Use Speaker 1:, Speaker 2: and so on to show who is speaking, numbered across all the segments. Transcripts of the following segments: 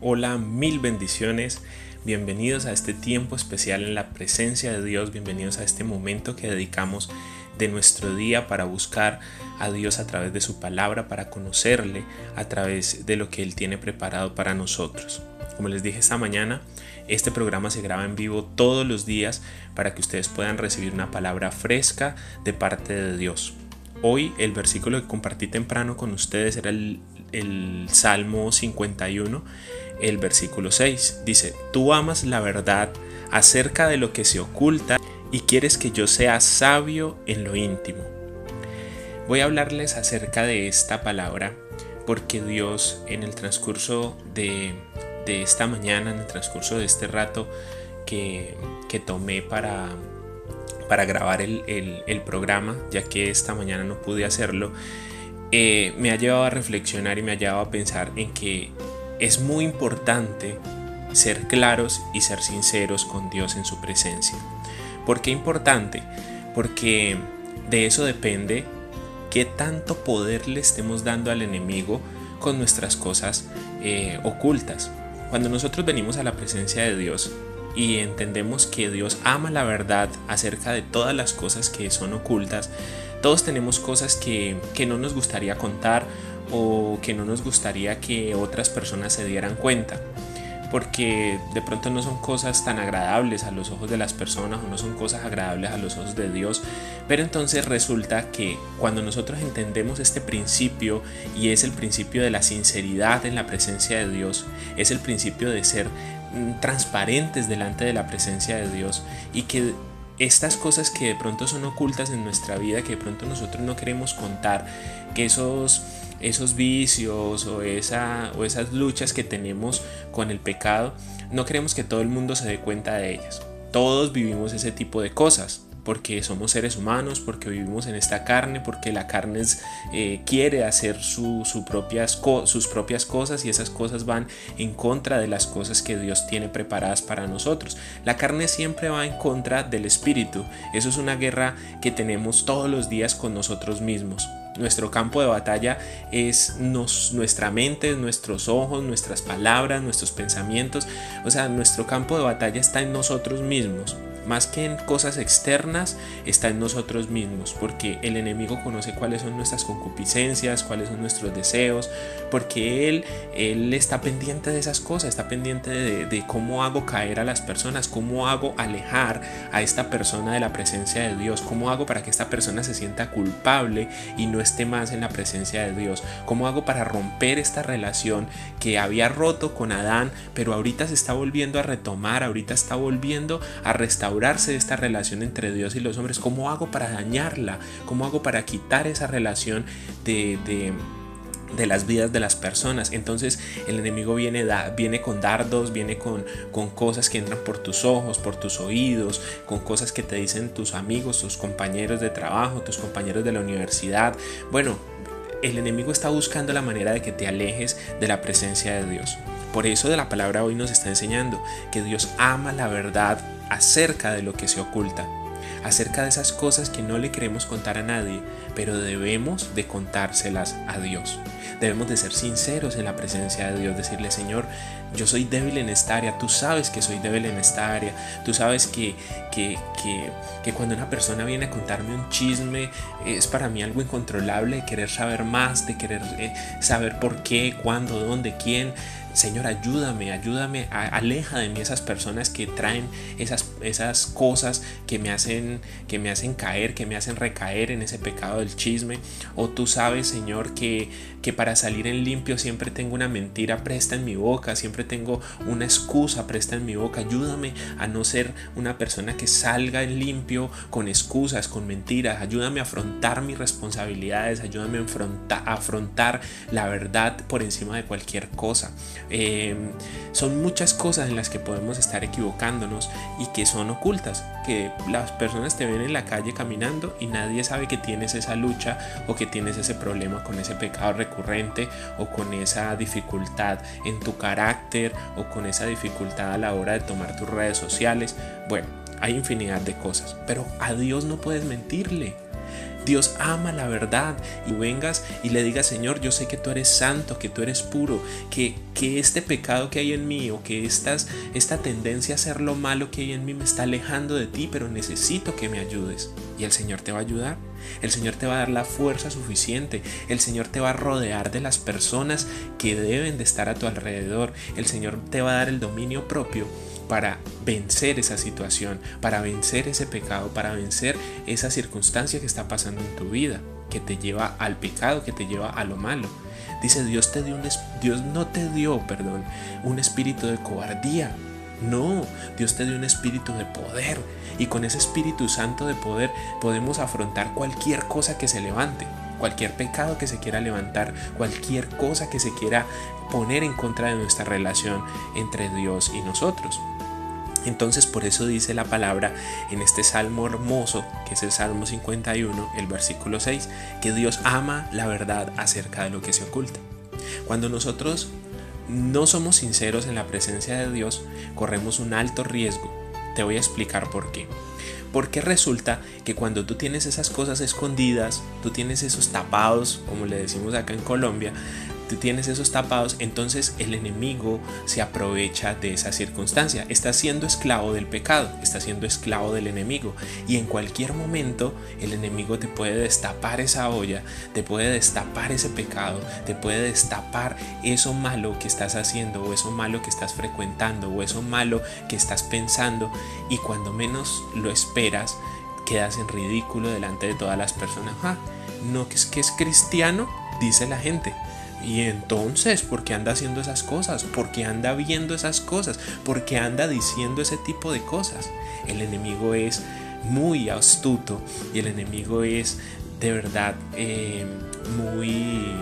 Speaker 1: Hola, mil bendiciones. Bienvenidos a este tiempo especial en la presencia de Dios. Bienvenidos a este momento que dedicamos de nuestro día para buscar a Dios a través de su palabra, para conocerle a través de lo que Él tiene preparado para nosotros. Como les dije esta mañana, este programa se graba en vivo todos los días para que ustedes puedan recibir una palabra fresca de parte de Dios. Hoy el versículo que compartí temprano con ustedes era el, el Salmo 51 el versículo 6. Dice, tú amas la verdad acerca de lo que se oculta y quieres que yo sea sabio en lo íntimo. Voy a hablarles acerca de esta palabra porque Dios en el transcurso de, esta mañana, en el transcurso de este rato que, tomé para, para grabar el, programa, ya que esta mañana no pude hacerlo, eh, me ha llevado a reflexionar y me ha llevado a pensar en que es muy importante ser claros y ser sinceros con Dios en su presencia. ¿Por qué importante? Porque de eso depende qué tanto poder le estemos dando al enemigo con nuestras cosas eh, ocultas. Cuando nosotros venimos a la presencia de Dios y entendemos que Dios ama la verdad acerca de todas las cosas que son ocultas, todos tenemos cosas que, que no nos gustaría contar o que no nos gustaría que otras personas se dieran cuenta porque de pronto no son cosas tan agradables a los ojos de las personas o no son cosas agradables a los ojos de Dios. Pero entonces resulta que cuando nosotros entendemos este principio y es el principio de la sinceridad en la presencia de Dios, es el principio de ser mm, transparentes delante de la presencia de Dios y que estas cosas que de pronto son ocultas en nuestra vida, que de pronto nosotros no queremos contar, que esos esos vicios o, esa, o esas luchas que tenemos con el pecado, no queremos que todo el mundo se dé cuenta de ellas. Todos vivimos ese tipo de cosas porque somos seres humanos, porque vivimos en esta carne, porque la carne eh, quiere hacer sus propias cosas y esas cosas van en contra de las cosas que Dios tiene preparadas para nosotros. La carne siempre va en contra del espíritu. Eso es una guerra que tenemos todos los días con nosotros mismos. Nuestro campo de batalla es nuestra mente, nuestros ojos, nuestras palabras, nuestros pensamientos. O sea, nuestro campo de batalla está en nosotros mismos más que en cosas externas, está en nosotros mismos, porque el enemigo conoce cuáles son nuestras concupiscencias, cuáles son nuestros deseos, porque él, él está pendiente de esas cosas, está pendiente de, de cómo hago caer a las personas, cómo hago alejar a esta persona de la presencia de Dios, cómo hago para que esta persona se sienta culpable y no esté más en la presencia de Dios, cómo hago para romper esta relación que había roto con Adán, pero ahorita se está volviendo a retomar, ahorita está volviendo a restaurar de esta relación entre Dios y los hombres? ¿Cómo hago para dañarla? ¿Cómo hago para quitar esa relación de, de las vidas de las personas. Entonces el enemigo viene, da, viene con dardos, viene con, con cosas que entran por tus ojos, por tus oídos, con cosas que te dicen tus amigos, tus compañeros de trabajo, tus compañeros de la universidad. Bueno, el enemigo está buscando la manera de que te alejes de la presencia de Dios. Por eso de la palabra hoy nos está enseñando que Dios ama la verdad acerca de lo que se oculta, acerca de esas cosas que no le queremos contar a nadie, pero debemos de contárselas a Dios. Debemos de ser sinceros en la presencia de Dios, decirle, Señor, yo soy débil en esta área, tú sabes que soy débil en esta área, tú sabes que, que, que, cuando una persona viene a contarme un chisme es para mí algo incontrolable de querer saber más, de querer eh, saber por qué, cuándo, dónde, quién. Señor, ayúdame, ayúdame, aleja de mí esas personas que traen esas, esas cosas que me, hacen, que me hacen caer, que me hacen recaer en ese pecado del chisme. O tú sabes, Señor, que, que para salir en limpio siempre tengo una mentira presta en mi boca, siempre tengo una excusa presta en mi boca. Ayúdame a no ser una persona que salga en limpio con excusas, con mentiras. Ayúdame a afrontar mis responsabilidades, ayúdame a afrontar la verdad por encima de cualquier cosa. Em, son muchas cosas en las que podemos estar equivocándonos y que son ocultas, que las personas te ven en la calle caminando y nadie sabe que tienes esa lucha o que tienes ese problema con ese pecado recurrente o con esa dificultad en tu carácter o con esa dificultad a la hora de tomar tus redes sociales. Bueno, hay infinidad de cosas, pero a Dios no puedes mentirle. Dios ama la verdad y vengas y le digas, Señor, yo sé que tú eres santo, que tú eres puro, que, que este pecado que hay en mí o que estas, esta tendencia a hacer lo malo que hay en mí me está alejando de ti, pero necesito que me ayudes. Y el Señor te va a ayudar. El Señor te va a dar la fuerza suficiente. El Señor te va a rodear de las personas que deben de estar a tu alrededor. El Señor te va a dar el dominio propio para vencer esa situación, para vencer ese pecado, para vencer esa circunstancia que está pasando en tu vida, que te lleva al pecado, que te lleva a lo malo. Dice, Dios te dio un Dios no te dio, perdón, un espíritu de cobardía. No, Dios te dio un espíritu de poder y con ese Espíritu Santo de poder podemos afrontar cualquier cosa que se levante, cualquier pecado que se quiera levantar, cualquier cosa que se quiera poner en contra de nuestra relación entre Dios y nosotros. Entonces por eso dice la palabra en este salmo hermoso, que es el Salmo 51, el versículo 6, que Dios ama la verdad acerca de lo que se oculta. Cuando nosotros no somos sinceros en la presencia de Dios, corremos un alto riesgo. Te voy a explicar por qué. Porque resulta que cuando tú tienes esas cosas escondidas, tú tienes esos tapados, como le decimos acá en Colombia, tú tienes esos tapados, entonces el enemigo se aprovecha de esa circunstancia. Está siendo esclavo del pecado, está siendo esclavo del enemigo. Y en cualquier momento el enemigo te puede destapar esa olla, te puede destapar ese pecado, te puede destapar eso malo que estás haciendo o eso malo que estás frecuentando o eso malo que estás pensando. Y cuando menos lo esperas, quedas en ridículo delante de todas las personas. Ah, no es que es cristiano, dice la gente. Y entonces, ¿por qué anda haciendo esas cosas? ¿Por qué anda viendo esas cosas? ¿Por qué anda diciendo ese tipo de cosas? El enemigo es muy astuto y el enemigo es de verdad eh, muy,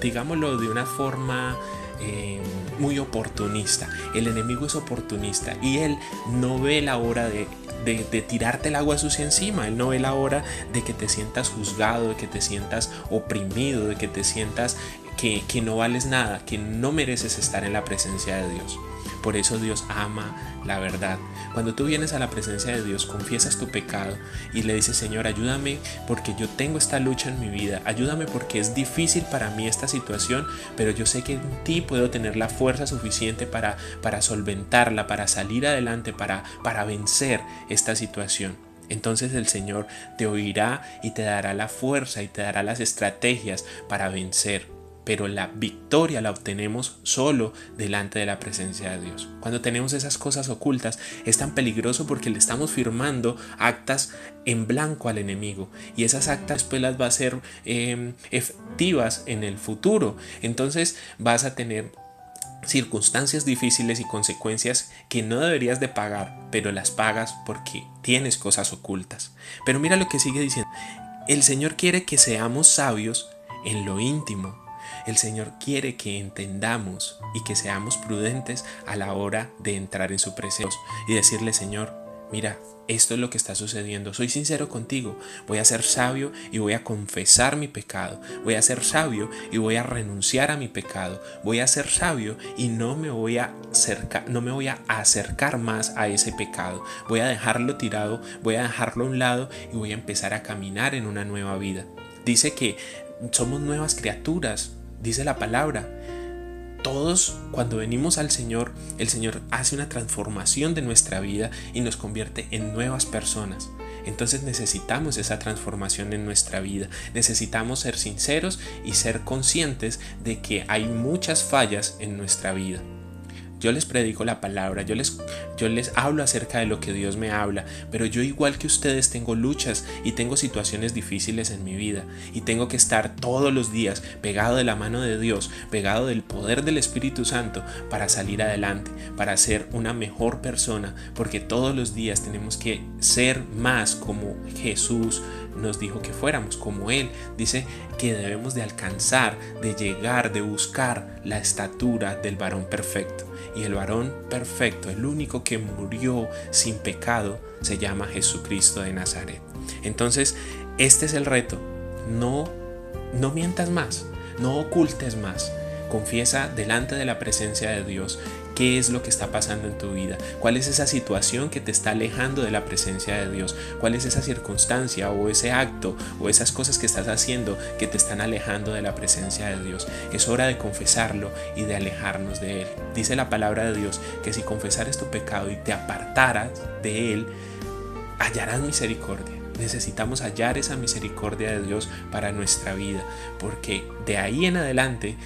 Speaker 1: digámoslo de una forma eh, muy oportunista. El enemigo es oportunista y él no ve la hora de de, tirarte el agua sucia encima. Él no ve la hora de que te sientas juzgado, de que te sientas oprimido, de que te sientas que, no vales nada, que no mereces estar en la presencia de Dios. Por eso Dios ama la verdad. Cuando tú vienes a la presencia de Dios, confiesas tu pecado y le dices, Señor, ayúdame porque yo tengo esta lucha en mi vida. Ayúdame porque es difícil para mí esta situación, pero yo sé que en ti puedo tener la fuerza suficiente para, solventarla, para salir adelante, para vencer esta situación. Entonces el Señor te oirá y te dará la fuerza y te dará las estrategias para vencer pero la victoria la obtenemos solo delante de la presencia de Dios. Cuando tenemos esas cosas ocultas es tan peligroso porque le estamos firmando actas en blanco al enemigo y esas actas después las va a ser em, efectivas en el futuro. Entonces vas a tener circunstancias difíciles y consecuencias que no deberías de pagar, pero las pagas porque tienes cosas ocultas. Pero mira lo que sigue diciendo. El Señor quiere que seamos sabios en lo íntimo el Señor quiere que entendamos y que seamos prudentes a la hora de entrar en su presencia y decirle, Señor, mira, esto es lo que está sucediendo. Soy sincero contigo. Voy a ser sabio y voy a confesar mi pecado. Voy a ser sabio y voy a renunciar a mi pecado. Voy a ser sabio y no me voy a acercar, no me voy a acercar más a ese pecado. Voy a dejarlo tirado, voy a dejarlo a un lado y voy a empezar a caminar en una nueva vida. Dice que somos nuevas criaturas dice la palabra. Todos cuando venimos al Señor, el Señor hace una transformación de nuestra vida y nos convierte en nuevas personas. Entonces necesitamos esa transformación en nuestra vida. Necesitamos ser sinceros y ser conscientes de que hay muchas fallas en nuestra vida. Yo les predico la palabra, yo les, yo les hablo acerca de lo que Dios me habla, pero yo igual que ustedes tengo luchas y tengo situaciones difíciles en mi vida y tengo que estar todos los días pegado de la mano de Dios, pegado del poder del Espíritu Santo para salir adelante, para ser una mejor persona, porque todos los días tenemos que ser más como Jesús nos dijo que fuéramos, como Él dice que debemos de alcanzar, de llegar, de buscar la estatura del varón perfecto y el varón perfecto, el único que murió sin pecado, se llama Jesucristo de Nazaret. Entonces, este es el reto. No, no mientas más, no ocultes más. Confiesa delante de la presencia de Dios qué es lo que está pasando en tu vida, cuál es esa situación que te está alejando de la presencia de Dios, cuál es esa circunstancia o ese acto o esas cosas que estás haciendo que te están alejando de la presencia de Dios. Es hora de confesarlo y de alejarnos de Él. Dice la palabra de Dios que si confesares tu pecado y te apartaras de Él, hallarás misericordia. Necesitamos hallar esa misericordia de Dios para nuestra vida, porque de ahí en adelante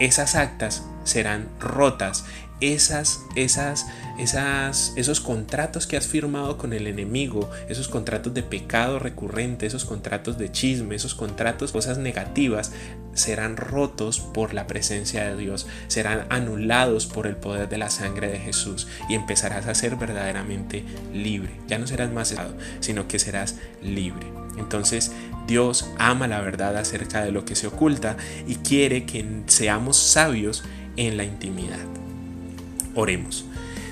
Speaker 1: esas actas serán rotas esas, esas, esas, esos contratos que has firmado con el enemigo, esos contratos de pecado recurrente, esos contratos de chisme, esos contratos, cosas negativas, serán rotos por la presencia de Dios, serán anulados por el poder de la sangre de Jesús y empezarás a ser verdaderamente libre. Ya no serás más esclavo, sino que serás libre. Entonces Dios ama la verdad acerca de lo que se oculta y quiere que seamos sabios en la intimidad. Oremos.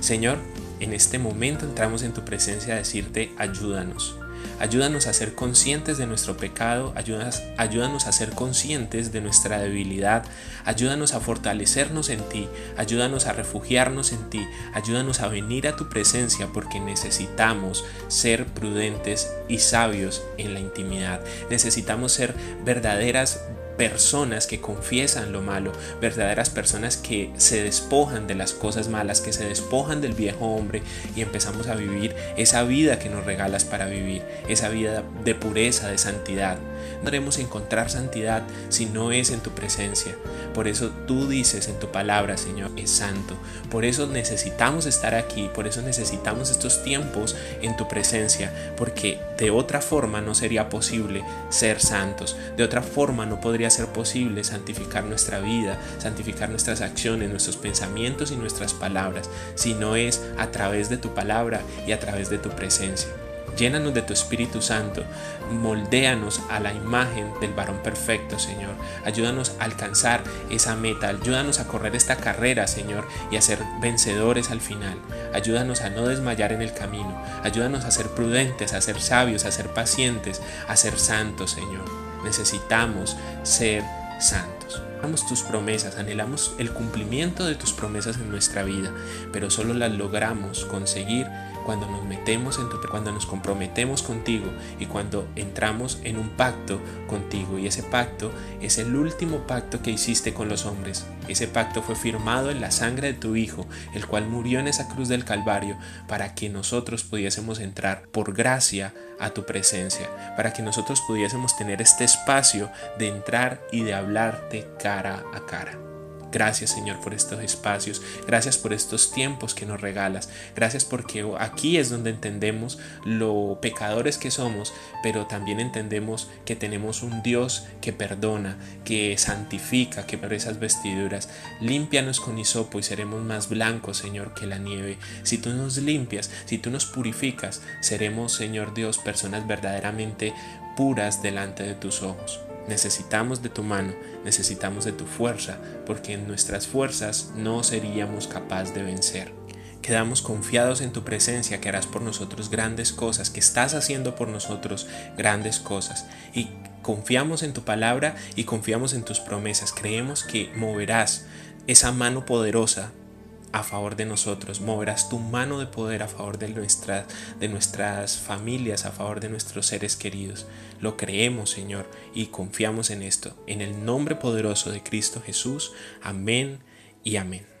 Speaker 1: Señor, en este momento entramos en tu presencia a decirte, ayúdanos. Ayúdanos a ser conscientes de nuestro pecado, ayúdanos, ayúdanos, a ser conscientes de nuestra debilidad, ayúdanos a fortalecernos en ti, ayúdanos a refugiarnos en ti, ayúdanos a venir a tu presencia porque necesitamos ser prudentes y sabios en la intimidad. Necesitamos ser verdaderas personas que confiesan lo malo, verdaderas personas que se despojan de las cosas malas, que se despojan del viejo hombre y empezamos a vivir esa vida que nos regalas para vivir, esa vida de pureza, de santidad. No podremos encontrar santidad si no es en tu presencia. Por eso tú dices en tu palabra, Señor, es santo. Por eso necesitamos estar aquí, por eso necesitamos estos tiempos en tu presencia, porque de otra forma no sería posible ser santos. De otra forma no podría ser posible santificar nuestra vida, santificar nuestras acciones, nuestros pensamientos y nuestras palabras, si no es a través de tu palabra y a través de tu presencia. Llénanos de tu Espíritu Santo, moldéanos a la imagen del varón perfecto, Señor. Ayúdanos a alcanzar esa meta, ayúdanos a correr esta carrera, Señor, y a ser vencedores al final. Ayúdanos a no desmayar en el camino, ayúdanos a ser prudentes, a ser sabios, a ser pacientes, a ser santos, Señor. Necesitamos ser santos. Amamos tus promesas, anhelamos el cumplimiento de tus promesas en nuestra vida, pero solo las logramos conseguir cuando nos metemos en tu, cuando nos comprometemos contigo y cuando entramos en un pacto contigo y ese pacto es el último pacto que hiciste con los hombres. Ese pacto fue firmado en la sangre de tu hijo, el cual murió en esa cruz del Calvario para que nosotros pudiésemos entrar por gracia a tu presencia, para que nosotros pudiésemos tener este espacio de entrar y de hablarte cara a cara. Gracias Señor por estos espacios, gracias por estos tiempos que nos regalas, gracias porque aquí es donde entendemos lo pecadores que somos, pero también entendemos que tenemos un Dios que perdona, que santifica, que por esas vestiduras. Límpianos con hisopo y seremos más blancos, Señor, que la nieve. Si tú nos limpias, si tú nos purificas, seremos, Señor Dios, personas verdaderamente puras delante de tus ojos. Necesitamos de tu mano, necesitamos de tu fuerza, porque en nuestras fuerzas no seríamos capaces de vencer. Quedamos confiados en tu presencia, que harás por nosotros grandes cosas, que estás haciendo por nosotros grandes cosas. Y confiamos en tu palabra y confiamos en tus promesas. Creemos que moverás esa mano poderosa a favor de nosotros, moverás tu mano de poder a favor de, nuestra, de nuestras familias, a favor de nuestros seres queridos. Lo creemos, Señor, y confiamos en esto. En el nombre poderoso de Cristo Jesús. Amén y amén.